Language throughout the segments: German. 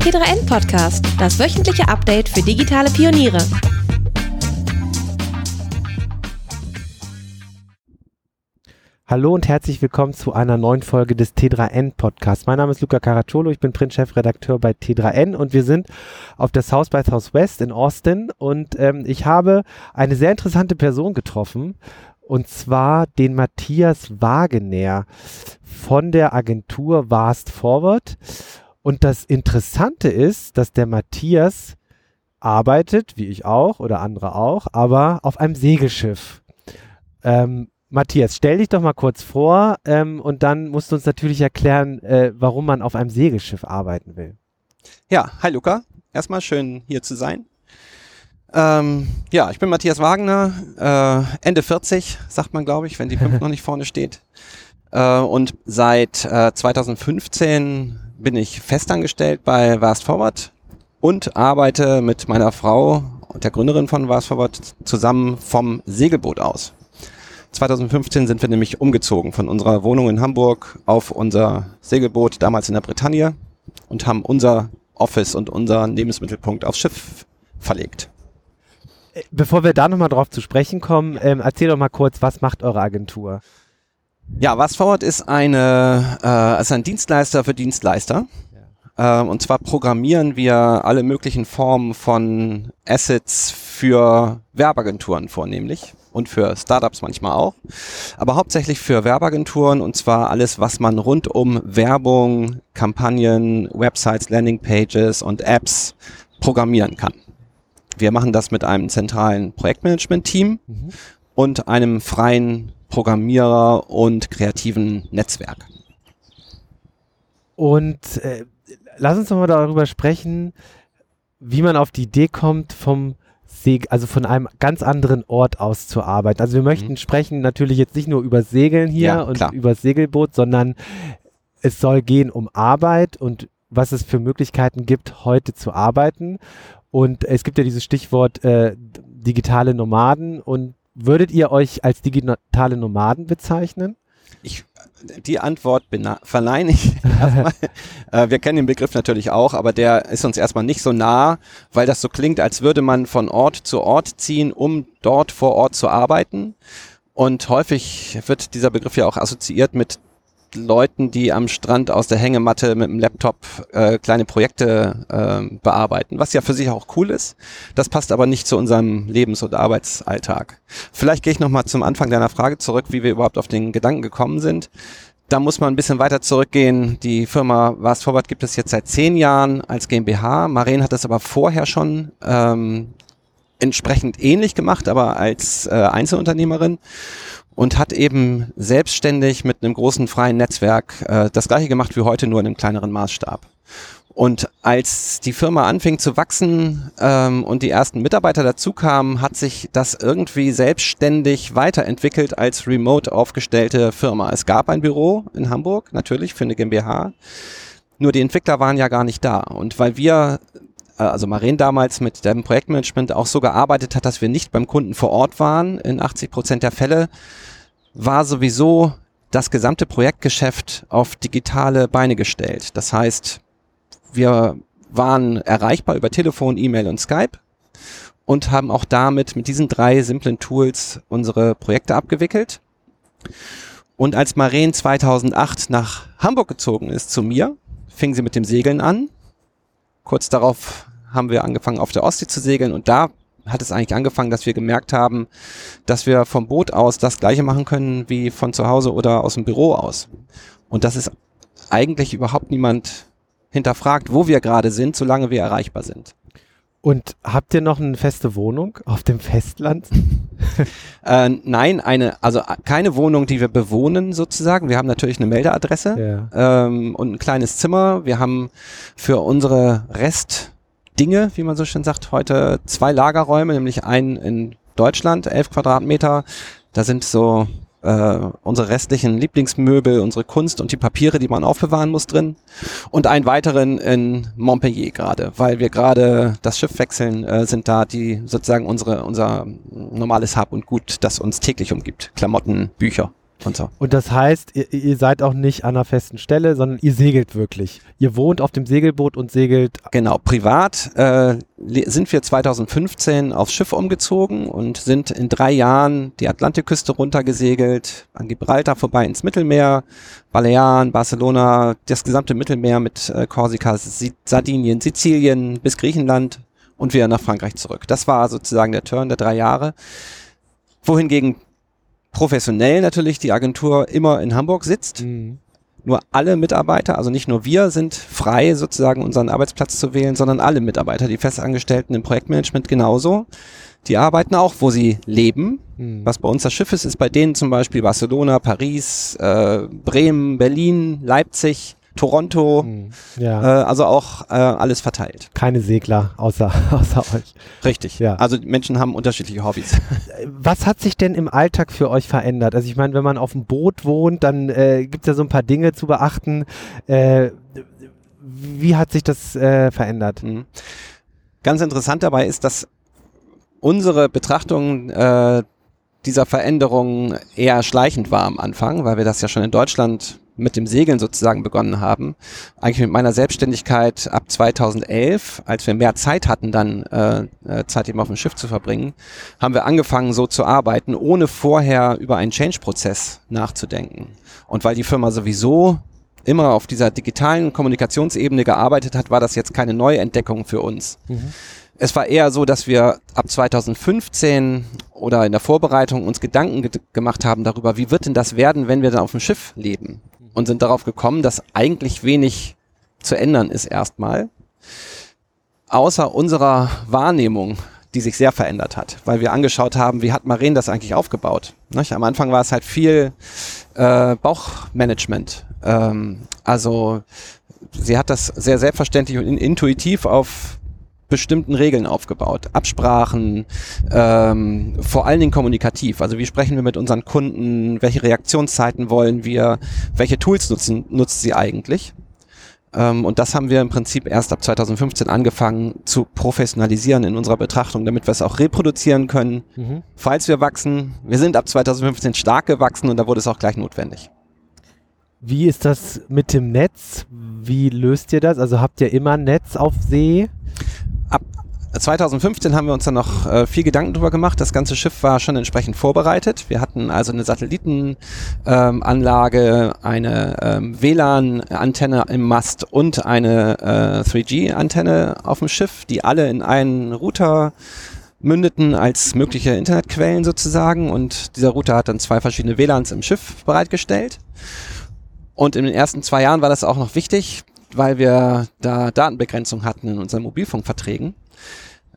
T3N Podcast, das wöchentliche Update für digitale Pioniere. Hallo und herzlich willkommen zu einer neuen Folge des T3N Podcasts. Mein Name ist Luca Caracciolo, ich bin Print-Chefredakteur bei T3N und wir sind auf der South by Southwest in Austin und ähm, ich habe eine sehr interessante Person getroffen und zwar den Matthias Wagener von der Agentur Vast Forward. Und das Interessante ist, dass der Matthias arbeitet, wie ich auch oder andere auch, aber auf einem Segelschiff. Ähm, Matthias, stell dich doch mal kurz vor ähm, und dann musst du uns natürlich erklären, äh, warum man auf einem Segelschiff arbeiten will. Ja, hi Luca. Erstmal schön hier zu sein. Ähm, ja, ich bin Matthias Wagner, äh, Ende 40, sagt man, glaube ich, wenn die 5 noch nicht vorne steht. Äh, und seit äh, 2015 bin ich festangestellt bei Vast Forward und arbeite mit meiner Frau und der Gründerin von Vast Forward zusammen vom Segelboot aus. 2015 sind wir nämlich umgezogen von unserer Wohnung in Hamburg auf unser Segelboot, damals in der Bretagne, und haben unser Office und unseren Lebensmittelpunkt aufs Schiff verlegt. Bevor wir da nochmal drauf zu sprechen kommen, ähm, erzähl doch mal kurz, was macht eure Agentur? Ja, Was Forward ist eine, äh, ist ein Dienstleister für Dienstleister. Ja. Ähm, und zwar programmieren wir alle möglichen Formen von Assets für Werbeagenturen vornehmlich und für Startups manchmal auch, aber hauptsächlich für Werbeagenturen und zwar alles, was man rund um Werbung, Kampagnen, Websites, Landingpages und Apps programmieren kann. Wir machen das mit einem zentralen Projektmanagement-Team mhm. und einem freien Programmierer und kreativen Netzwerk. Und äh, lass uns doch mal darüber sprechen, wie man auf die Idee kommt, vom Seg also von einem ganz anderen Ort aus zu arbeiten. Also wir möchten mhm. sprechen natürlich jetzt nicht nur über Segeln hier ja, und klar. über Segelboot, sondern es soll gehen um Arbeit und was es für Möglichkeiten gibt, heute zu arbeiten. Und es gibt ja dieses Stichwort äh, digitale Nomaden. Und würdet ihr euch als digitale Nomaden bezeichnen? Ich, die Antwort verneine ich erstmal. äh, wir kennen den Begriff natürlich auch, aber der ist uns erstmal nicht so nah, weil das so klingt, als würde man von Ort zu Ort ziehen, um dort vor Ort zu arbeiten. Und häufig wird dieser Begriff ja auch assoziiert mit Leuten, die am Strand aus der Hängematte mit dem Laptop äh, kleine Projekte äh, bearbeiten, was ja für sich auch cool ist. Das passt aber nicht zu unserem Lebens- und Arbeitsalltag. Vielleicht gehe ich nochmal zum Anfang deiner Frage zurück, wie wir überhaupt auf den Gedanken gekommen sind. Da muss man ein bisschen weiter zurückgehen. Die Firma Was Forward gibt es jetzt seit zehn Jahren als GmbH. Maren hat es aber vorher schon ähm, entsprechend ähnlich gemacht, aber als äh, Einzelunternehmerin und hat eben selbstständig mit einem großen freien Netzwerk äh, das gleiche gemacht wie heute, nur in einem kleineren Maßstab. Und als die Firma anfing zu wachsen ähm, und die ersten Mitarbeiter dazu kamen, hat sich das irgendwie selbstständig weiterentwickelt als remote aufgestellte Firma. Es gab ein Büro in Hamburg, natürlich für eine GmbH. Nur die Entwickler waren ja gar nicht da. Und weil wir also Maren damals mit dem Projektmanagement auch so gearbeitet hat, dass wir nicht beim Kunden vor Ort waren in 80 Prozent der Fälle, war sowieso das gesamte Projektgeschäft auf digitale Beine gestellt. Das heißt, wir waren erreichbar über Telefon, E-Mail und Skype und haben auch damit mit diesen drei simplen Tools unsere Projekte abgewickelt. Und als Maren 2008 nach Hamburg gezogen ist zu mir, fing sie mit dem Segeln an. Kurz darauf haben wir angefangen auf der Ostsee zu segeln und da hat es eigentlich angefangen, dass wir gemerkt haben, dass wir vom Boot aus das gleiche machen können wie von zu Hause oder aus dem Büro aus. Und das ist eigentlich überhaupt niemand hinterfragt, wo wir gerade sind, solange wir erreichbar sind. Und habt ihr noch eine feste Wohnung auf dem Festland? äh, nein, eine, also keine Wohnung, die wir bewohnen sozusagen. Wir haben natürlich eine Meldeadresse ja. ähm, und ein kleines Zimmer. Wir haben für unsere Rest Dinge, wie man so schön sagt, heute zwei Lagerräume, nämlich einen in Deutschland, elf Quadratmeter. Da sind so äh, unsere restlichen Lieblingsmöbel, unsere Kunst und die Papiere, die man aufbewahren muss drin. Und einen weiteren in Montpellier gerade, weil wir gerade das Schiff wechseln, äh, sind da die sozusagen unsere, unser normales Hab und Gut, das uns täglich umgibt. Klamotten, Bücher. Und so. Und das heißt, ihr, ihr seid auch nicht an einer festen Stelle, sondern ihr segelt wirklich. Ihr wohnt auf dem Segelboot und segelt. Genau, privat äh, sind wir 2015 aufs Schiff umgezogen und sind in drei Jahren die Atlantikküste runtergesegelt, an Gibraltar vorbei ins Mittelmeer, Balearen, Barcelona, das gesamte Mittelmeer mit äh, Korsika, Si- Sardinien, Sizilien bis Griechenland und wieder nach Frankreich zurück. Das war sozusagen der Turn der drei Jahre. Wohingegen professionell natürlich die Agentur immer in Hamburg sitzt. Nur alle Mitarbeiter, also nicht nur wir, sind frei, sozusagen unseren Arbeitsplatz zu wählen, sondern alle Mitarbeiter, die Festangestellten im Projektmanagement genauso. Die arbeiten auch, wo sie leben. Mhm. Was bei uns das Schiff ist, ist bei denen zum Beispiel Barcelona, Paris, äh, Bremen, Berlin, Leipzig, Toronto. Mhm. Äh, Ja. also auch äh, alles verteilt. Keine Segler außer, außer euch. Richtig. Ja. Also die Menschen haben unterschiedliche Hobbys. Was hat sich denn im Alltag für euch verändert? Also ich meine, wenn man auf dem Boot wohnt, dann äh, gibt es ja so ein paar Dinge zu beachten. Äh, wie hat sich das äh, verändert? Mhm. Ganz interessant dabei ist, dass unsere Betrachtung äh, dieser Veränderung eher schleichend war am Anfang, weil wir das ja schon in Deutschland mit dem Segeln sozusagen begonnen haben. Eigentlich mit meiner Selbstständigkeit ab 2011, als wir mehr Zeit hatten, dann äh, äh, Zeit eben auf dem Schiff zu verbringen, haben wir angefangen so zu arbeiten, ohne vorher über einen Change-Prozess nachzudenken. Und weil die Firma sowieso immer auf dieser digitalen Kommunikationsebene gearbeitet hat, war das jetzt keine Neuentdeckung für uns. Es war eher so, dass wir ab 2015 oder in der Vorbereitung uns Gedanken ge gemacht haben darüber, wie wird denn das werden, wenn wir dann auf dem Schiff leben? Und sind darauf gekommen, dass eigentlich wenig zu ändern ist erstmal. Außer unserer Wahrnehmung, die sich sehr verändert hat, weil wir angeschaut haben, wie hat Maren das eigentlich aufgebaut? Nicht? Am Anfang war es halt viel äh, Bauchmanagement. Ähm, also sie hat das sehr selbstverständlich und in, intuitiv auf bestimmten Regeln aufgebaut. Absprachen, ähm, vor allen Dingen kommunikativ. Also wie sprechen wir mit unseren Kunden, welche Reaktionszeiten wollen wir, welche Tools nutzen, nutzt sie eigentlich. Ähm, und das haben wir im Prinzip erst ab 2015 angefangen zu professionalisieren in unserer Betrachtung, damit wir es auch reproduzieren können, Mhm. falls wir wachsen. Wir sind ab 2015 stark gewachsen und da wurde es auch gleich notwendig. Wie ist das mit dem Netz? Wie löst ihr das? Also habt ihr immer ein Netz auf See? Ab 2015 haben wir uns dann noch äh, viel Gedanken drüber gemacht. Das ganze Schiff war schon entsprechend vorbereitet. Wir hatten also eine Satellitenanlage, ähm, eine ähm, WLAN-Antenne im Mast und eine äh, 3G-Antenne auf dem Schiff, die alle in einen Router mündeten als mögliche Internetquellen sozusagen. Und dieser Router hat dann zwei verschiedene WLANs im Schiff bereitgestellt. Und in den ersten zwei Jahren war das auch noch wichtig, weil wir da Datenbegrenzung hatten in unseren Mobilfunkverträgen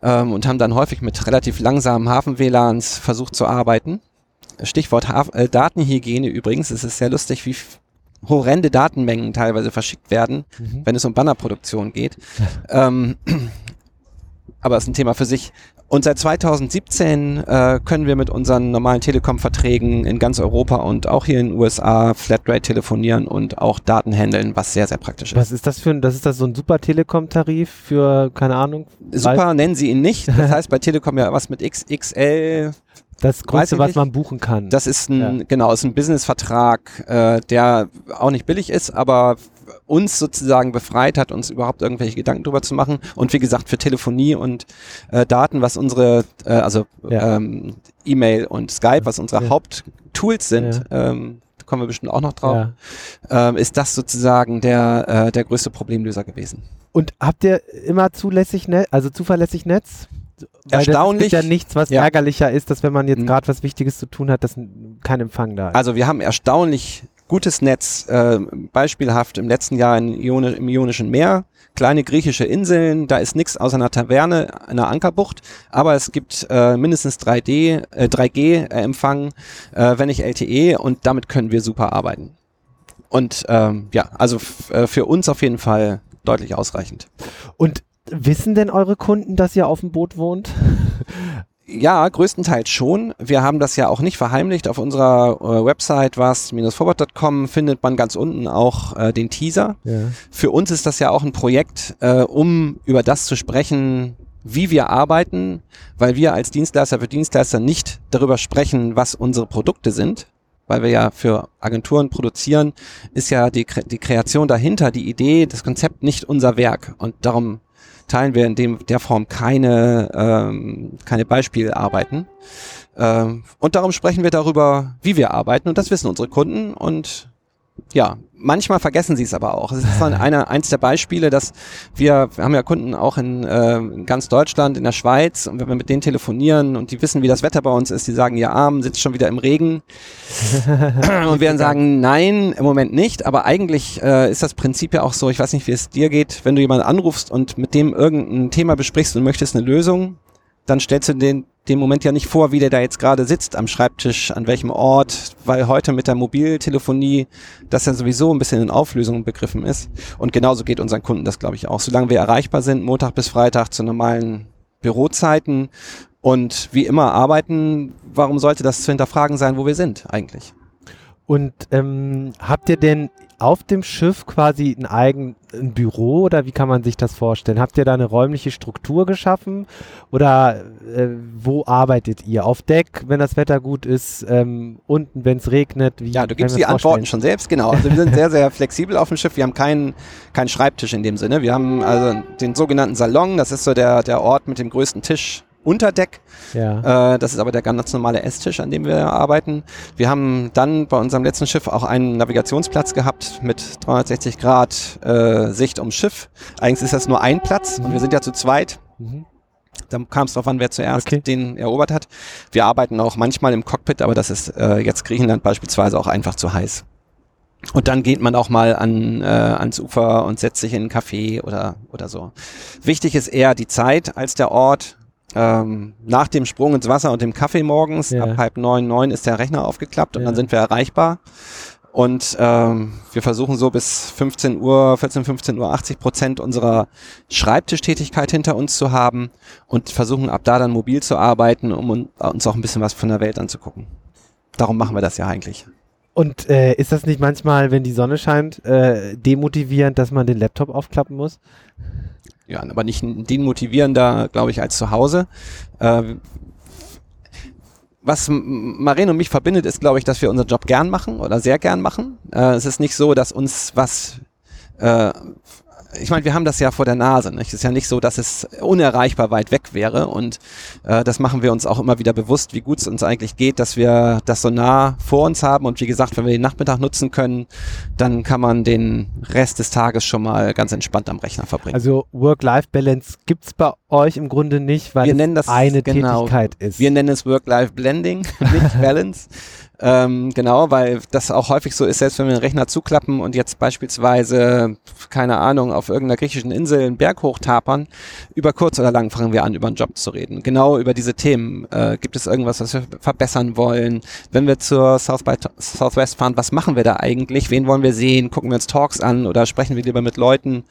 ähm, und haben dann häufig mit relativ langsamen Hafen-WLANs versucht zu arbeiten. Stichwort Haf äh, Datenhygiene übrigens. Es ist sehr lustig, wie horrende Datenmengen teilweise verschickt werden, wenn es um Bannerproduktion geht. ähm, aber das ist ein Thema für sich. Und seit 2017 äh, können wir mit unseren normalen Telekom-Verträgen in ganz Europa und auch hier in den USA Flatrate telefonieren und auch Daten handeln, was sehr, sehr praktisch ist. Was ist das für ein, das ist das so ein Super Telekom-Tarif für, keine Ahnung? Super nennen sie ihn nicht. Das heißt bei Telekom ja was mit XXL. Das Größte, was man buchen kann. Das ist ein, Ja. genau, ist ein Businessvertrag, äh, der auch nicht billig ist, aber uns sozusagen befreit hat, uns überhaupt irgendwelche Gedanken drüber zu machen. Und wie gesagt, für Telefonie und äh, Daten, was unsere, äh, also Ja. ähm, E-Mail und Skype, was unsere Ja. Haupttools sind, ähm, da kommen wir bestimmt auch noch drauf, ja. ähm, ist das sozusagen der, äh, der größte Problemlöser gewesen. Und habt ihr immer zulässig Netz, also zuverlässig Netz? Weil Erstaunlich. Das ist ja nichts, was Ja. ärgerlicher ist, dass wenn man jetzt Mhm. gerade was Wichtiges zu tun hat, dass kein Empfang da ist. Also wir haben erstaunlich gutes Netz, äh, beispielhaft im letzten Jahr in Ione, im Ionischen Meer, kleine griechische Inseln, da ist nichts außer einer Taverne, einer Ankerbucht, aber es gibt äh, mindestens 3D, äh, 3G-Empfang, äh, wenn nicht LTE und damit können wir super arbeiten. Und ähm, ja, also äh, für uns auf jeden Fall deutlich ausreichend. Und wissen denn eure Kunden, dass ihr auf dem Boot wohnt? Ja, größtenteils schon. Wir haben das ja auch nicht verheimlicht. Auf unserer äh, Website was-forward.com findet man ganz unten auch äh, den Teaser. Ja. Für uns ist das ja auch ein Projekt, äh, um über das zu sprechen, wie wir arbeiten, weil wir als Dienstleister für Dienstleister nicht darüber sprechen, was unsere Produkte sind, weil wir ja für Agenturen produzieren, ist ja die, die Kreation dahinter, die Idee, das Konzept nicht unser Werk. Und darum teilen wir in dem, der Form keine, ähm, keine Beispielarbeiten. Ähm, und darum sprechen wir darüber, wie wir arbeiten. Und das wissen unsere Kunden. Und ja, manchmal vergessen sie es aber auch. Es ist dann eine, eins der Beispiele, dass wir, wir haben ja Kunden auch in, äh, ganz Deutschland, in der Schweiz. Und wenn wir mit denen telefonieren und die wissen, wie das Wetter bei uns ist, die sagen, ihr Arm sitzt schon wieder im Regen. Und wir dann sagen, nein, im Moment nicht, aber eigentlich äh, ist das Prinzip ja auch so, ich weiß nicht, wie es dir geht, wenn du jemanden anrufst und mit dem irgendein Thema besprichst und möchtest eine Lösung, dann stellst du den dem Moment ja nicht vor, wie der da jetzt gerade sitzt am Schreibtisch, an welchem Ort, weil heute mit der Mobiltelefonie das ja sowieso ein bisschen in Auflösung begriffen ist. Und genauso geht unseren Kunden das, glaube ich, auch. Solange wir erreichbar sind, Montag bis Freitag zu normalen Bürozeiten und wie immer arbeiten, warum sollte das zu hinterfragen sein, wo wir sind eigentlich? Und ähm, habt ihr denn auf dem Schiff quasi ein eigenes Büro oder wie kann man sich das vorstellen? Habt ihr da eine räumliche Struktur geschaffen oder äh, wo arbeitet ihr? Auf Deck, wenn das Wetter gut ist, ähm, unten, wenn es regnet? Wie ja, du gibst die Antworten schon selbst, genau. Also wir sind sehr, sehr flexibel auf dem Schiff. Wir haben keinen keinen Schreibtisch in dem Sinne. Wir haben also den sogenannten Salon, das ist so der, der Ort mit dem größten Tisch Unterdeck. Ja. Äh, das ist aber der ganz normale Esstisch, an dem wir arbeiten. Wir haben dann bei unserem letzten Schiff auch einen Navigationsplatz gehabt mit 360 Grad äh, Sicht ums Schiff. Eigentlich ist das nur ein Platz mhm. und wir sind ja zu zweit. Mhm. Da kam es darauf an, wer zuerst okay. den erobert hat. Wir arbeiten auch manchmal im Cockpit, aber das ist äh, jetzt Griechenland beispielsweise auch einfach zu heiß. Und dann geht man auch mal an, äh, ans Ufer und setzt sich in einen Café oder, oder so. Wichtig ist eher die Zeit als der Ort ähm, nach dem Sprung ins Wasser und dem Kaffee morgens, ja. ab halb neun, neun ist der Rechner aufgeklappt und ja. dann sind wir erreichbar. Und ähm, wir versuchen so bis 15 Uhr, 14, 15 Uhr 80 Prozent unserer Schreibtischtätigkeit hinter uns zu haben und versuchen ab da dann mobil zu arbeiten, um uns auch ein bisschen was von der Welt anzugucken. Darum machen wir das ja eigentlich. Und äh, ist das nicht manchmal, wenn die Sonne scheint, äh, demotivierend, dass man den Laptop aufklappen muss? Ja, aber nicht demotivierender, glaube ich, als zu Hause. Äh, was Maren und mich verbindet, ist, glaube ich, dass wir unseren Job gern machen oder sehr gern machen. Äh, es ist nicht so, dass uns was äh, ich meine, wir haben das ja vor der Nase. Nicht? Es ist ja nicht so, dass es unerreichbar weit weg wäre. Und äh, das machen wir uns auch immer wieder bewusst, wie gut es uns eigentlich geht, dass wir das so nah vor uns haben. Und wie gesagt, wenn wir den Nachmittag nutzen können, dann kann man den Rest des Tages schon mal ganz entspannt am Rechner verbringen. Also Work-Life-Balance gibt's bei euch im Grunde nicht, weil wir es das, eine genau, Tätigkeit ist. Wir nennen es Work-Life-Blending, nicht Balance. Ähm, genau, weil das auch häufig so ist, selbst wenn wir den Rechner zuklappen und jetzt beispielsweise, keine Ahnung, auf irgendeiner griechischen Insel einen Berg hochtapern, über kurz oder lang fangen wir an, über einen Job zu reden. Genau über diese Themen. Äh, gibt es irgendwas, was wir verbessern wollen? Wenn wir zur South by Southwest fahren, was machen wir da eigentlich? Wen wollen wir sehen? Gucken wir uns Talks an oder sprechen wir lieber mit Leuten?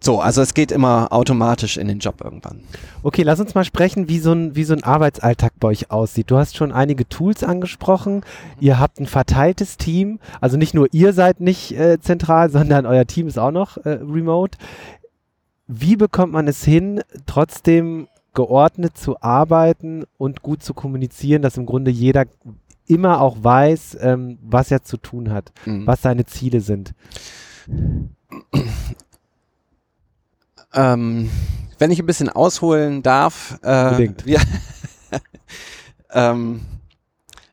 So, also es geht immer automatisch in den Job irgendwann. Okay, lass uns mal sprechen, wie so ein, wie so ein Arbeitsalltag bei euch aussieht. Du hast schon einige Tools angesprochen. Ihr habt ein verteiltes Team. Also nicht nur ihr seid nicht äh, zentral, sondern euer Team ist auch noch äh, remote. Wie bekommt man es hin, trotzdem geordnet zu arbeiten und gut zu kommunizieren, dass im Grunde jeder immer auch weiß, ähm, was er zu tun hat, mhm. was seine Ziele sind? Ähm, wenn ich ein bisschen ausholen darf. Äh, wir, ähm,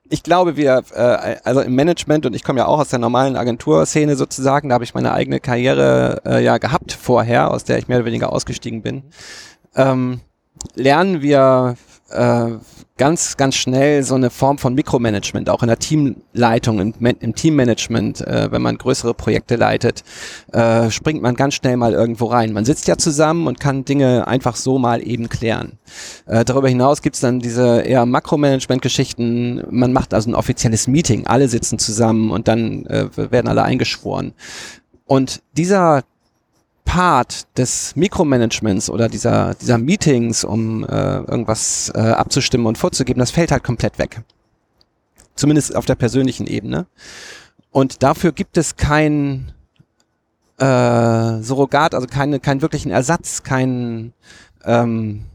ich glaube, wir, äh, also im Management, und ich komme ja auch aus der normalen Agenturszene sozusagen, da habe ich meine eigene Karriere äh, ja gehabt vorher, aus der ich mehr oder weniger ausgestiegen bin, ähm, lernen wir äh, ganz, ganz schnell so eine Form von Mikromanagement, auch in der Teamleitung, im, im Teammanagement, äh, wenn man größere Projekte leitet, äh, springt man ganz schnell mal irgendwo rein. Man sitzt ja zusammen und kann Dinge einfach so mal eben klären. Äh, darüber hinaus gibt's dann diese eher Makromanagement-Geschichten. Man macht also ein offizielles Meeting, alle sitzen zusammen und dann äh, werden alle eingeschworen. Und dieser Part des Mikromanagements oder dieser, dieser Meetings, um äh, irgendwas äh, abzustimmen und vorzugeben, das fällt halt komplett weg. Zumindest auf der persönlichen Ebene. Und dafür gibt es kein äh, Surrogat, also keine, keinen wirklichen Ersatz, keinen ähm,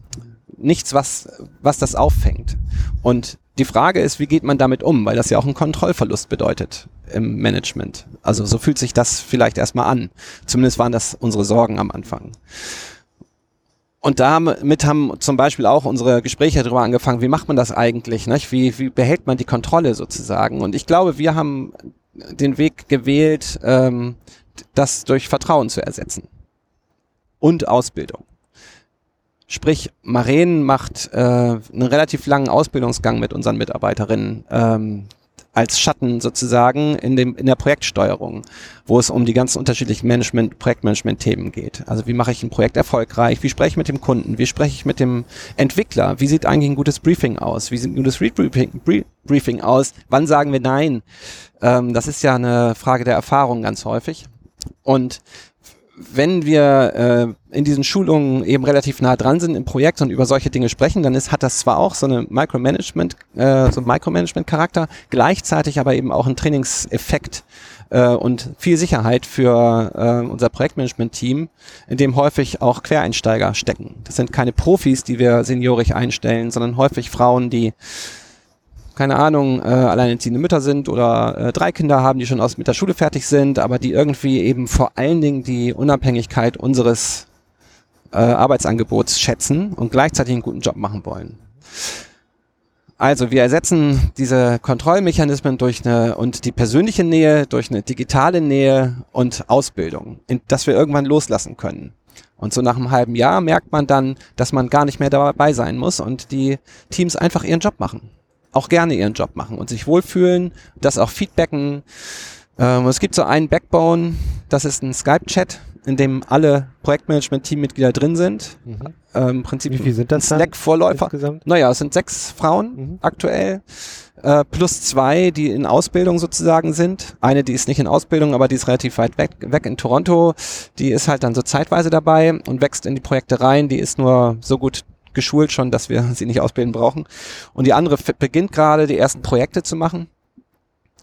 nichts, was, was das auffängt. Und die Frage ist, wie geht man damit um? Weil das ja auch einen Kontrollverlust bedeutet im Management. Also so fühlt sich das vielleicht erstmal an. Zumindest waren das unsere Sorgen am Anfang. Und damit haben zum Beispiel auch unsere Gespräche darüber angefangen, wie macht man das eigentlich? Nicht? Wie, wie behält man die Kontrolle sozusagen? Und ich glaube, wir haben den Weg gewählt, ähm, das durch Vertrauen zu ersetzen. Und Ausbildung. Sprich, Maren macht äh, einen relativ langen Ausbildungsgang mit unseren Mitarbeiterinnen. Ähm, als Schatten sozusagen in, dem, in der Projektsteuerung, wo es um die ganzen unterschiedlichen Management, Projektmanagement-Themen geht. Also wie mache ich ein Projekt erfolgreich? Wie spreche ich mit dem Kunden? Wie spreche ich mit dem Entwickler? Wie sieht eigentlich ein gutes Briefing aus? Wie sieht ein gutes Rebriefing Briefing aus? Wann sagen wir Nein? Ähm, das ist ja eine Frage der Erfahrung ganz häufig. Und wenn wir äh, in diesen Schulungen eben relativ nah dran sind im Projekt und über solche Dinge sprechen, dann ist, hat das zwar auch so eine Micromanagement, äh, so Micromanagement-Charakter, gleichzeitig aber eben auch einen Trainingseffekt äh, und viel Sicherheit für äh, unser Projektmanagement-Team, in dem häufig auch Quereinsteiger stecken. Das sind keine Profis, die wir seniorisch einstellen, sondern häufig Frauen, die keine Ahnung, äh, alleinerziehende Mütter sind oder äh, drei Kinder haben, die schon aus mit der Schule fertig sind, aber die irgendwie eben vor allen Dingen die Unabhängigkeit unseres äh, Arbeitsangebots schätzen und gleichzeitig einen guten Job machen wollen. Also wir ersetzen diese Kontrollmechanismen durch eine und die persönliche Nähe durch eine digitale Nähe und Ausbildung, in, dass wir irgendwann loslassen können. Und so nach einem halben Jahr merkt man dann, dass man gar nicht mehr dabei sein muss und die Teams einfach ihren Job machen auch gerne ihren Job machen und sich wohlfühlen, das auch feedbacken. Ähm, es gibt so einen Backbone, das ist ein Skype-Chat, in dem alle Projektmanagement-Teammitglieder drin sind. Mhm. Ähm, Im Prinzip Wie viel sind das Slack-Vorläufer. Naja, es sind sechs Frauen mhm. aktuell. Äh, plus zwei, die in Ausbildung sozusagen sind. Eine, die ist nicht in Ausbildung, aber die ist relativ weit weg, weg in Toronto. Die ist halt dann so zeitweise dabei und wächst in die Projekte rein. Die ist nur so gut geschult schon, dass wir sie nicht ausbilden brauchen. Und die andere beginnt gerade, die ersten Projekte zu machen.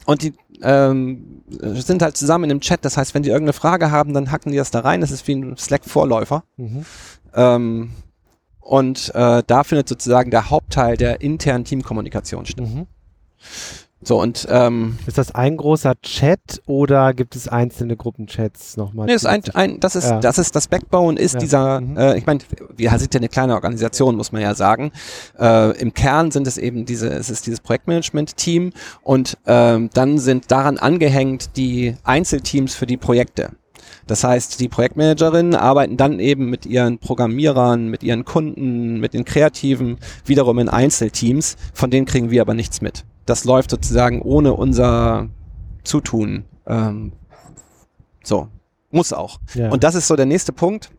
Und die ähm, sind halt zusammen in einem Chat. Das heißt, wenn die irgendeine Frage haben, dann hacken die das da rein. Das ist wie ein Slack-Vorläufer. Mhm. Ähm, und äh, da findet sozusagen der Hauptteil der internen Teamkommunikation statt. Mhm. So und ähm, ist das ein großer Chat oder gibt es einzelne Gruppenchats nochmal? Nee, ist ein, ein, das ist ja. das ist das Backbone ist ja. dieser. Mhm. Äh, ich meine, wir sind ja eine kleine Organisation, muss man ja sagen. Äh, Im Kern sind es eben diese, es ist dieses Projektmanagement-Team und ähm, dann sind daran angehängt die Einzelteams für die Projekte. Das heißt, die Projektmanagerinnen arbeiten dann eben mit ihren Programmierern, mit ihren Kunden, mit den Kreativen wiederum in Einzelteams. Von denen kriegen wir aber nichts mit das läuft sozusagen ohne unser Zutun. Ähm, so, muss auch. Ja. Und das ist so der nächste Punkt.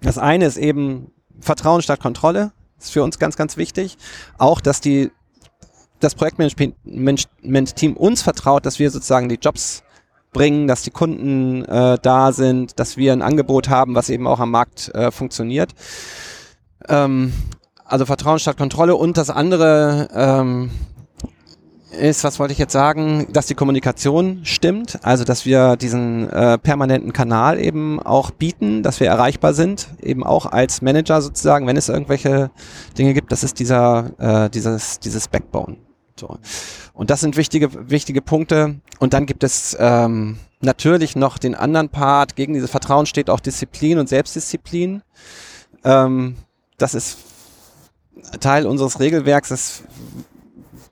Das eine ist eben Vertrauen statt Kontrolle. Das ist für uns ganz, ganz wichtig. Auch, dass die, das Projektmanagement-Team uns vertraut, dass wir sozusagen die Jobs bringen, dass die Kunden äh, da sind, dass wir ein Angebot haben, was eben auch am Markt äh, funktioniert. Ähm, also Vertrauen statt Kontrolle und das andere, ähm, ist, was wollte ich jetzt sagen, dass die Kommunikation stimmt, also dass wir diesen äh, permanenten Kanal eben auch bieten, dass wir erreichbar sind, eben auch als Manager sozusagen, wenn es irgendwelche Dinge gibt, das ist dieser, äh, dieses, dieses Backbone. So. Und das sind wichtige, wichtige Punkte. Und dann gibt es ähm, natürlich noch den anderen Part, gegen dieses Vertrauen steht auch Disziplin und Selbstdisziplin. Ähm, das ist Teil unseres Regelwerks, das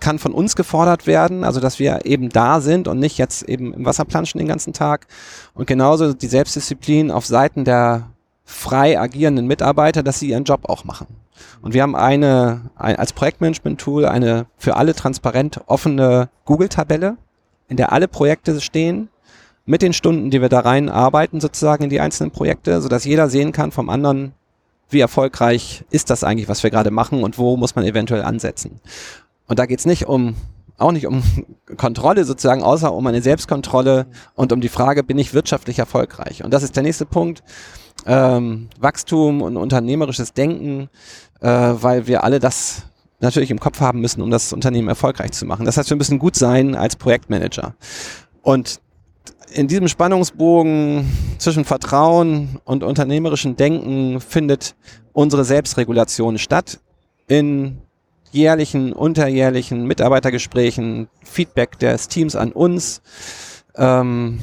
kann von uns gefordert werden, also dass wir eben da sind und nicht jetzt eben im Wasser planschen den ganzen Tag. Und genauso die Selbstdisziplin auf Seiten der frei agierenden Mitarbeiter, dass sie ihren Job auch machen. Und wir haben eine, ein, als Projektmanagement-Tool eine für alle transparent offene Google-Tabelle, in der alle Projekte stehen, mit den Stunden, die wir da rein arbeiten, sozusagen in die einzelnen Projekte, sodass jeder sehen kann vom anderen, wie erfolgreich ist das eigentlich, was wir gerade machen und wo muss man eventuell ansetzen. Und da geht's nicht um, auch nicht um Kontrolle sozusagen, außer um eine Selbstkontrolle und um die Frage, bin ich wirtschaftlich erfolgreich? Und das ist der nächste Punkt. Ähm, Wachstum und unternehmerisches Denken, äh, weil wir alle das natürlich im Kopf haben müssen, um das Unternehmen erfolgreich zu machen. Das heißt, wir müssen gut sein als Projektmanager. Und in diesem Spannungsbogen zwischen Vertrauen und unternehmerischem Denken findet unsere Selbstregulation statt in jährlichen, unterjährlichen Mitarbeitergesprächen, Feedback des Teams an uns. Ähm,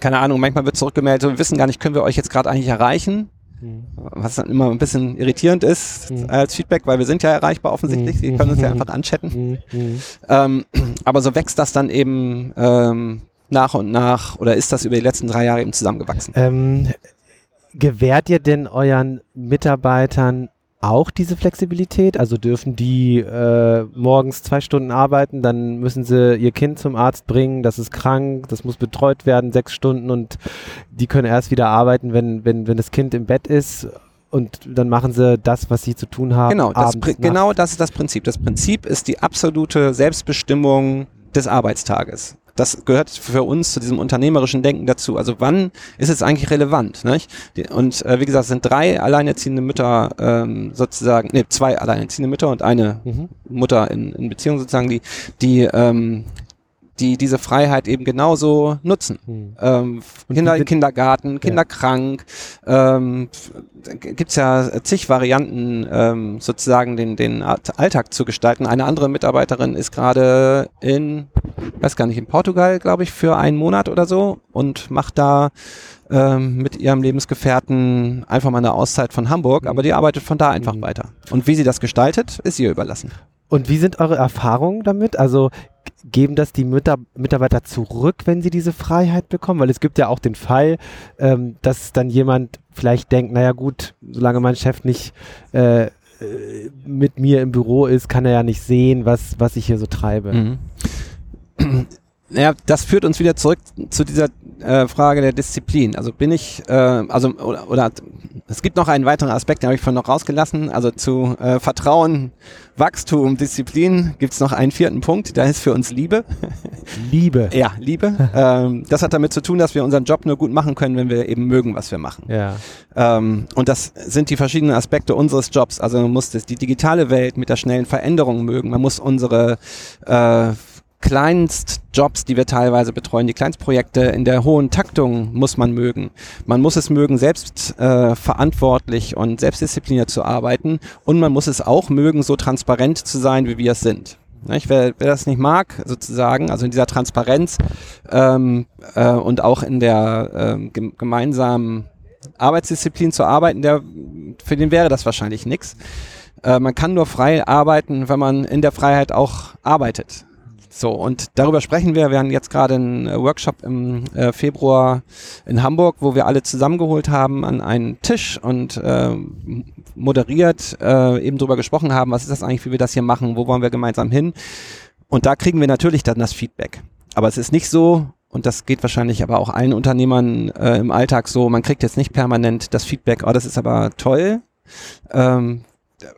keine Ahnung, manchmal wird zurückgemeldet, wir wissen gar nicht, können wir euch jetzt gerade eigentlich erreichen? Mhm. Was dann immer ein bisschen irritierend ist mhm. als Feedback, weil wir sind ja erreichbar offensichtlich, mhm. Sie können uns ja einfach anchatten. Mhm. Mhm. Ähm, aber so wächst das dann eben ähm, nach und nach oder ist das über die letzten drei Jahre eben zusammengewachsen? Ähm, gewährt ihr denn euren Mitarbeitern auch diese Flexibilität? Also dürfen die äh, morgens zwei Stunden arbeiten, dann müssen sie ihr Kind zum Arzt bringen, das ist krank, das muss betreut werden, sechs Stunden und die können erst wieder arbeiten, wenn, wenn, wenn das Kind im Bett ist und dann machen sie das, was sie zu tun haben. Genau, das, genau das ist das Prinzip. Das Prinzip ist die absolute Selbstbestimmung des Arbeitstages das gehört für uns zu diesem unternehmerischen Denken dazu. Also wann ist es eigentlich relevant? Nicht? Und äh, wie gesagt, es sind drei alleinerziehende Mütter ähm, sozusagen, nee, zwei alleinerziehende Mütter und eine mhm. Mutter in, in Beziehung sozusagen, die, die ähm, die diese Freiheit eben genauso nutzen. Hm. Ähm, Kinder im Kindergarten, Kinder ja. krank, ähm, gibt ja zig Varianten, ähm, sozusagen den, den Alltag zu gestalten. Eine andere Mitarbeiterin ist gerade in, weiß gar nicht, in Portugal, glaube ich, für einen Monat oder so und macht da ähm, mit ihrem Lebensgefährten einfach mal eine Auszeit von Hamburg, aber die arbeitet von da einfach mhm. weiter. Und wie sie das gestaltet, ist ihr überlassen. Und wie sind eure Erfahrungen damit? Also geben das die Mütter, Mitarbeiter zurück, wenn sie diese Freiheit bekommen? Weil es gibt ja auch den Fall, ähm, dass dann jemand vielleicht denkt, naja gut, solange mein Chef nicht äh, äh, mit mir im Büro ist, kann er ja nicht sehen, was, was ich hier so treibe. Mhm. Ja, das führt uns wieder zurück zu dieser äh, Frage der Disziplin. Also bin ich, äh, also oder, oder es gibt noch einen weiteren Aspekt, den habe ich von noch rausgelassen. Also zu äh, Vertrauen, Wachstum, Disziplin gibt es noch einen vierten Punkt, da ist für uns Liebe. Liebe. ja, Liebe. ähm, das hat damit zu tun, dass wir unseren Job nur gut machen können, wenn wir eben mögen, was wir machen. Ja. Ähm, und das sind die verschiedenen Aspekte unseres Jobs. Also man muss das, die digitale Welt mit der schnellen Veränderung mögen. Man muss unsere äh, Kleinstjobs, die wir teilweise betreuen, die Kleinstprojekte in der hohen Taktung muss man mögen. Man muss es mögen, selbst äh, verantwortlich und selbstdiszipliniert zu arbeiten und man muss es auch mögen, so transparent zu sein, wie wir es sind. Nicht? Wer, wer das nicht mag, sozusagen, also in dieser Transparenz ähm, äh, und auch in der ähm, gemeinsamen Arbeitsdisziplin zu arbeiten, der, für den wäre das wahrscheinlich nichts. Äh, man kann nur frei arbeiten, wenn man in der Freiheit auch arbeitet. So, und darüber sprechen wir. Wir haben jetzt gerade einen äh, Workshop im äh, Februar in Hamburg, wo wir alle zusammengeholt haben an einen Tisch und äh, moderiert äh, eben darüber gesprochen haben, was ist das eigentlich, wie wir das hier machen, wo wollen wir gemeinsam hin. Und da kriegen wir natürlich dann das Feedback. Aber es ist nicht so, und das geht wahrscheinlich aber auch allen Unternehmern äh, im Alltag so, man kriegt jetzt nicht permanent das Feedback, oh, das ist aber toll. Ähm,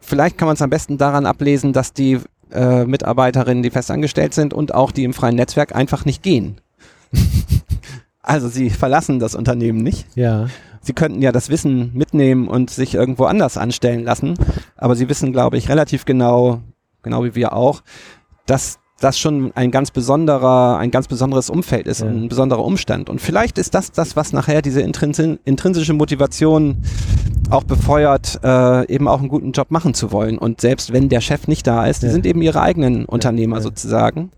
vielleicht kann man es am besten daran ablesen, dass die äh, Mitarbeiterinnen, die festangestellt sind und auch die im freien Netzwerk einfach nicht gehen. also sie verlassen das Unternehmen nicht. Ja. Sie könnten ja das Wissen mitnehmen und sich irgendwo anders anstellen lassen, aber sie wissen, glaube ich, relativ genau, genau wie wir auch, dass das schon ein ganz besonderer, ein ganz besonderes Umfeld ist, ja. ein besonderer Umstand. Und vielleicht ist das das, was nachher diese intrinsische Motivation auch befeuert, äh, eben auch einen guten Job machen zu wollen. Und selbst wenn der Chef nicht da ist, die sind eben ihre eigenen Unternehmer ja. sozusagen,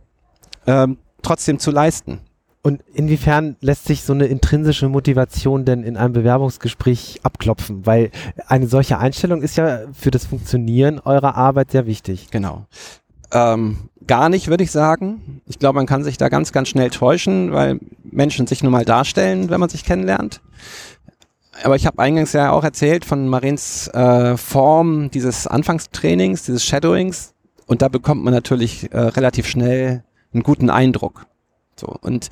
ähm, trotzdem zu leisten. Und inwiefern lässt sich so eine intrinsische Motivation denn in einem Bewerbungsgespräch abklopfen? Weil eine solche Einstellung ist ja für das Funktionieren eurer Arbeit sehr wichtig. Genau. Ähm, gar nicht, würde ich sagen. Ich glaube, man kann sich da ganz, ganz schnell täuschen, weil Menschen sich nun mal darstellen, wenn man sich kennenlernt aber ich habe eingangs ja auch erzählt von Marins äh, Form dieses Anfangstrainings, dieses Shadowings. Und da bekommt man natürlich äh, relativ schnell einen guten Eindruck. So, und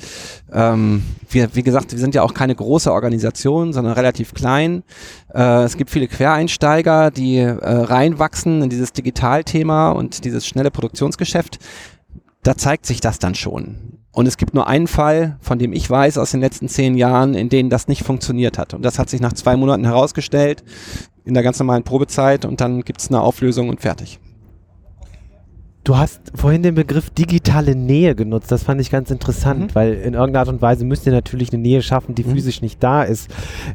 ähm, wir, wie gesagt, wir sind ja auch keine große Organisation, sondern relativ klein. Äh, es gibt viele Quereinsteiger, die äh, reinwachsen in dieses Digitalthema und dieses schnelle Produktionsgeschäft. Da zeigt sich das dann schon. Und es gibt nur einen Fall, von dem ich weiß aus den letzten zehn Jahren, in denen das nicht funktioniert hat. Und das hat sich nach zwei Monaten herausgestellt, in der ganz normalen Probezeit. Und dann gibt es eine Auflösung und fertig. Du hast vorhin den Begriff digitale Nähe genutzt. Das fand ich ganz interessant, Mhm. weil in irgendeiner Art und Weise müsst ihr natürlich eine Nähe schaffen, die Mhm. physisch nicht da ist.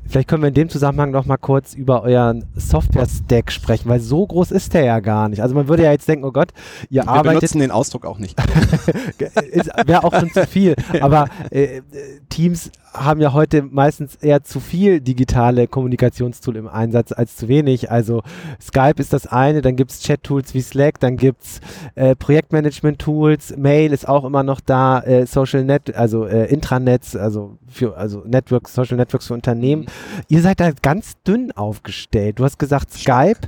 Vielleicht können wir in dem Zusammenhang noch mal kurz über euren Software-Stack sprechen, weil so groß ist der ja gar nicht. Also man würde ja jetzt denken, oh Gott, ihr Wir arbeitet benutzen den Ausdruck auch nicht. wäre auch schon zu viel. Aber äh, Teams haben ja heute meistens eher zu viel digitale Kommunikationstool im Einsatz als zu wenig. Also Skype ist das eine, dann gibt es Chat-Tools wie Slack, dann gibt es äh, Projektmanagement-Tools, Mail ist auch immer noch da, äh, Social Net, also äh, Intranets, also für also Networks, Social Networks für Unternehmen. Ihr seid da ganz dünn aufgestellt. Du hast gesagt Skype,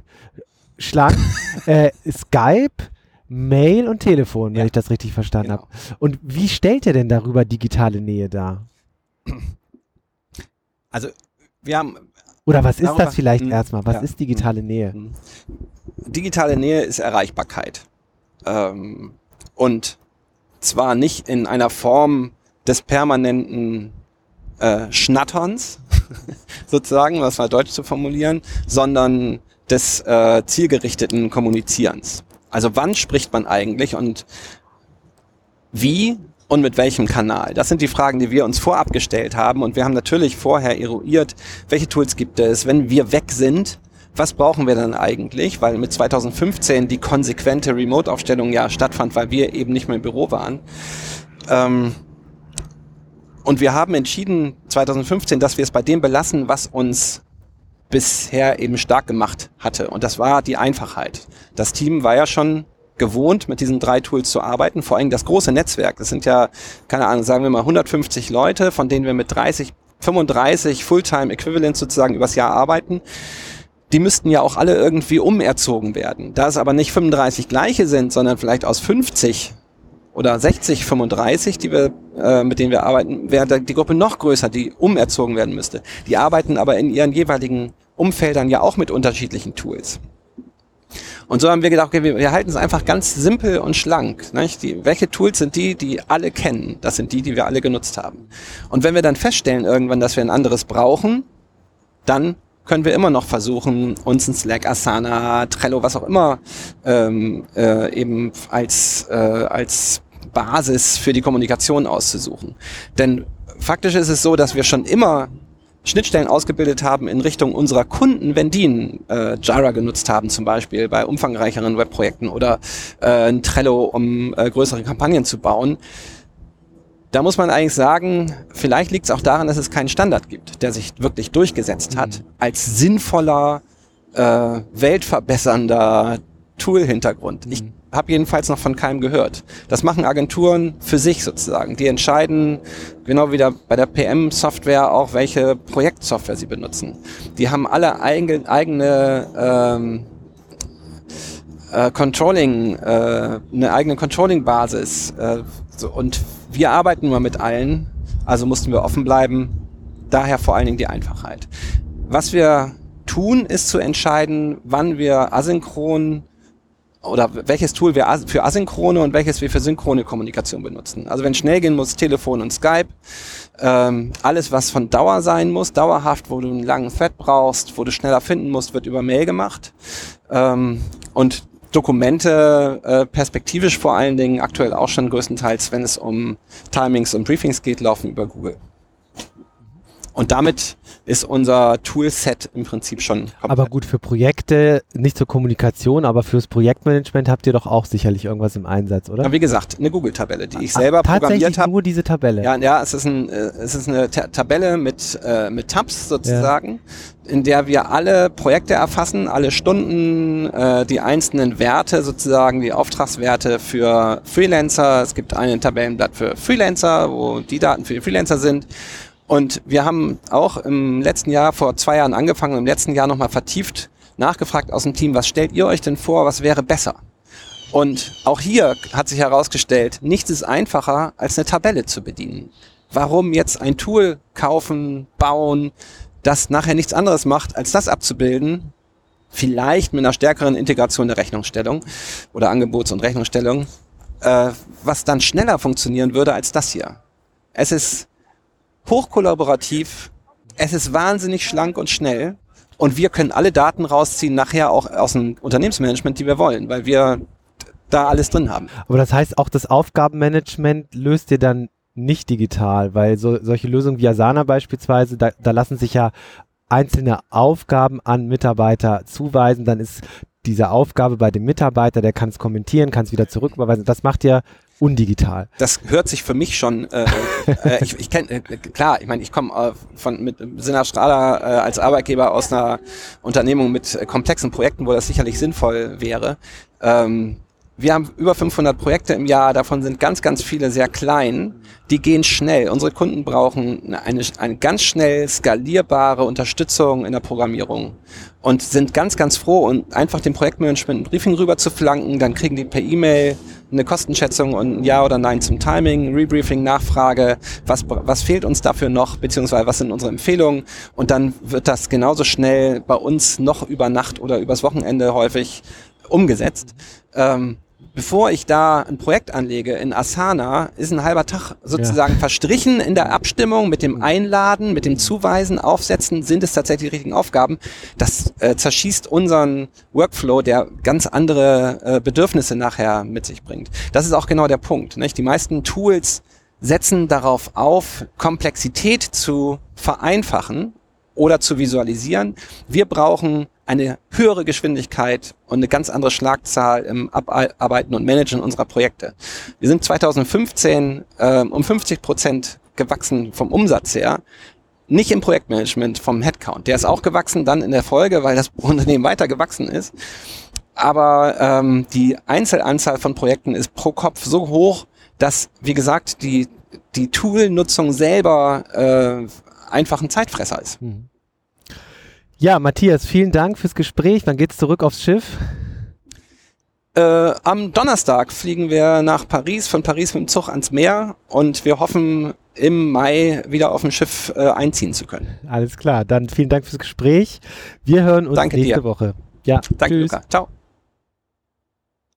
schlank, äh, Skype, Mail und Telefon, wenn Ja. ich das richtig verstanden Genau. habe. Und wie stellt ihr denn darüber digitale Nähe dar? Also wir haben Oder was ist das vielleicht Hm, erstmal? Was ja. ist digitale Nähe? digitale Nähe ist Erreichbarkeit. Ähm, und zwar nicht in einer Form des permanenten äh, Schnatterns, sozusagen, was mal deutsch zu formulieren, sondern des äh, zielgerichteten Kommunizierens. Also wann spricht man eigentlich und wie und mit welchem Kanal? Das sind die Fragen, die wir uns vorab gestellt haben und wir haben natürlich vorher eruiert, welche Tools gibt es, wenn wir weg sind, was brauchen wir dann eigentlich? Weil mit 2015 die konsequente Remote-Aufstellung ja stattfand, weil wir eben nicht mehr im Büro waren. Ähm, und wir haben entschieden 2015, dass wir es bei dem belassen, was uns bisher eben stark gemacht hatte. Und das war die Einfachheit. Das Team war ja schon gewohnt, mit diesen drei Tools zu arbeiten. Vor allem das große Netzwerk. Das sind ja, keine Ahnung, sagen wir mal 150 Leute, von denen wir mit 30, 35 Fulltime Equivalents sozusagen übers Jahr arbeiten. Die müssten ja auch alle irgendwie umerzogen werden. Da es aber nicht 35 gleiche sind, sondern vielleicht aus 50 oder 60, 35, die wir, äh, mit denen wir arbeiten, wäre die Gruppe noch größer, die umerzogen werden müsste. Die arbeiten aber in ihren jeweiligen Umfeldern ja auch mit unterschiedlichen Tools. Und so haben wir gedacht, okay, wir, halten es einfach ganz simpel und schlank. Nicht? Die, welche Tools sind die, die alle kennen? Das sind die, die wir alle genutzt haben. Und wenn wir dann feststellen irgendwann, dass wir ein anderes brauchen, dann können wir immer noch versuchen, uns ein Slack, Asana, Trello, was auch immer ähm, äh, eben als, äh, als Basis für die Kommunikation auszusuchen. Denn faktisch ist es so, dass wir schon immer Schnittstellen ausgebildet haben in Richtung unserer Kunden, wenn die ein äh, Jira genutzt haben, zum Beispiel bei umfangreicheren Webprojekten oder äh, ein Trello, um äh, größere Kampagnen zu bauen. Da muss man eigentlich sagen, vielleicht liegt es auch daran, dass es keinen Standard gibt, der sich wirklich durchgesetzt hat, als sinnvoller, äh, weltverbessernder Tool-Hintergrund. Ich habe jedenfalls noch von keinem gehört. Das machen Agenturen für sich sozusagen. Die entscheiden, genau wie bei der PM-Software auch, welche Projektsoftware sie benutzen. Die haben alle eigen, eigene ähm, äh, Controlling, äh, eine eigene Controlling-Basis. Äh, so, und wir arbeiten nur mit allen, also mussten wir offen bleiben. Daher vor allen Dingen die Einfachheit. Was wir tun, ist zu entscheiden, wann wir asynchron oder welches Tool wir für asynchrone und welches wir für synchrone Kommunikation benutzen. Also wenn schnell gehen muss, Telefon und Skype. Ähm, alles, was von Dauer sein muss, dauerhaft, wo du einen langen Thread brauchst, wo du schneller finden musst, wird über Mail gemacht. Ähm, und Dokumente äh, perspektivisch vor allen Dingen, aktuell auch schon größtenteils, wenn es um Timings und Briefings geht, laufen über Google. Und damit ist unser Toolset im Prinzip schon komplett. Aber gut, für Projekte, nicht zur Kommunikation, aber fürs Projektmanagement habt ihr doch auch sicherlich irgendwas im Einsatz, oder? Ja, wie gesagt, eine Google-Tabelle, die ich selber Ach, programmiert Tatsächlich habe. nur diese Tabelle. Ja, ja, es ist, ein, äh, es ist eine Ta Tabelle mit, äh, mit Tabs sozusagen, in der wir alle Projekte erfassen, alle Stunden, äh, die einzelnen Werte sozusagen, die Auftragswerte für Freelancer. Es gibt ein Tabellenblatt für Freelancer, wo die Daten für die Freelancer sind. Und wir haben auch im letzten Jahr, vor zwei Jahren angefangen, im letzten Jahr nochmal vertieft nachgefragt aus dem Team, was stellt ihr euch denn vor, was wäre besser? Und auch hier hat sich herausgestellt, nichts ist einfacher, als eine Tabelle zu bedienen. Warum jetzt ein Tool kaufen, bauen, das nachher nichts anderes macht, als das abzubilden? Vielleicht mit einer stärkeren Integration der Rechnungsstellung oder Angebots- und Rechnungsstellung, äh, was dann schneller funktionieren würde als das hier. Es ist hochkollaborativ, es ist wahnsinnig schlank und schnell und wir können alle Daten rausziehen, nachher auch aus dem Unternehmensmanagement, die wir wollen, weil wir da alles drin haben. Aber das heißt, auch das Aufgabenmanagement löst ihr dann nicht digital, weil so, solche Lösungen wie Asana beispielsweise, da, da lassen sich ja einzelne Aufgaben an Mitarbeiter zuweisen, dann ist diese Aufgabe bei dem Mitarbeiter, der kann es kommentieren, kann es wieder zurücküberweisen. Das macht ja undigital. Das hört sich für mich schon, äh, äh, ich, ich kenne, äh, klar, ich meine, ich komme äh, von mit Sinna Strahler äh, als Arbeitgeber aus einer Unternehmung mit äh, komplexen Projekten, wo das sicherlich sinnvoll wäre. Ähm, wir haben über 500 Projekte im Jahr, davon sind ganz, ganz viele sehr klein. Die gehen schnell. Unsere Kunden brauchen eine, eine ganz schnell skalierbare Unterstützung in der Programmierung und sind ganz, ganz froh und einfach dem Projektmanagement ein Briefing rüber zu flanken. Dann kriegen die per E-Mail eine Kostenschätzung und ein Ja oder Nein zum Timing, Rebriefing, Nachfrage, was, was fehlt uns dafür noch, beziehungsweise was sind unsere Empfehlungen und dann wird das genauso schnell bei uns noch über Nacht oder übers Wochenende häufig umgesetzt. Ähm, bevor ich da ein Projekt anlege in Asana, ist ein halber Tag sozusagen ja. verstrichen in der Abstimmung mit dem Einladen, mit dem Zuweisen, Aufsetzen, sind es tatsächlich die richtigen Aufgaben. Das äh, zerschießt unseren Workflow, der ganz andere äh, Bedürfnisse nachher mit sich bringt. Das ist auch genau der Punkt. Nicht? Die meisten Tools setzen darauf auf, Komplexität zu vereinfachen oder zu visualisieren. Wir brauchen eine höhere Geschwindigkeit und eine ganz andere Schlagzahl im Abarbeiten und Managen unserer Projekte. Wir sind 2015 äh, um 50 Prozent gewachsen vom Umsatz her, nicht im Projektmanagement vom Headcount. Der ist auch gewachsen dann in der Folge, weil das Unternehmen weiter gewachsen ist. Aber ähm, die Einzelanzahl von Projekten ist pro Kopf so hoch, dass, wie gesagt, die, die Tool-Nutzung selber äh, einfach ein Zeitfresser ist. Mhm. Ja, Matthias, vielen Dank fürs Gespräch. Wann geht's zurück aufs Schiff? Äh, am Donnerstag fliegen wir nach Paris, von Paris mit dem Zug ans Meer und wir hoffen im Mai wieder auf dem Schiff äh, einziehen zu können. Alles klar, dann vielen Dank fürs Gespräch. Wir hören uns Danke nächste dir. Woche. Ja, Danke, tschüss. Luca. Ciao.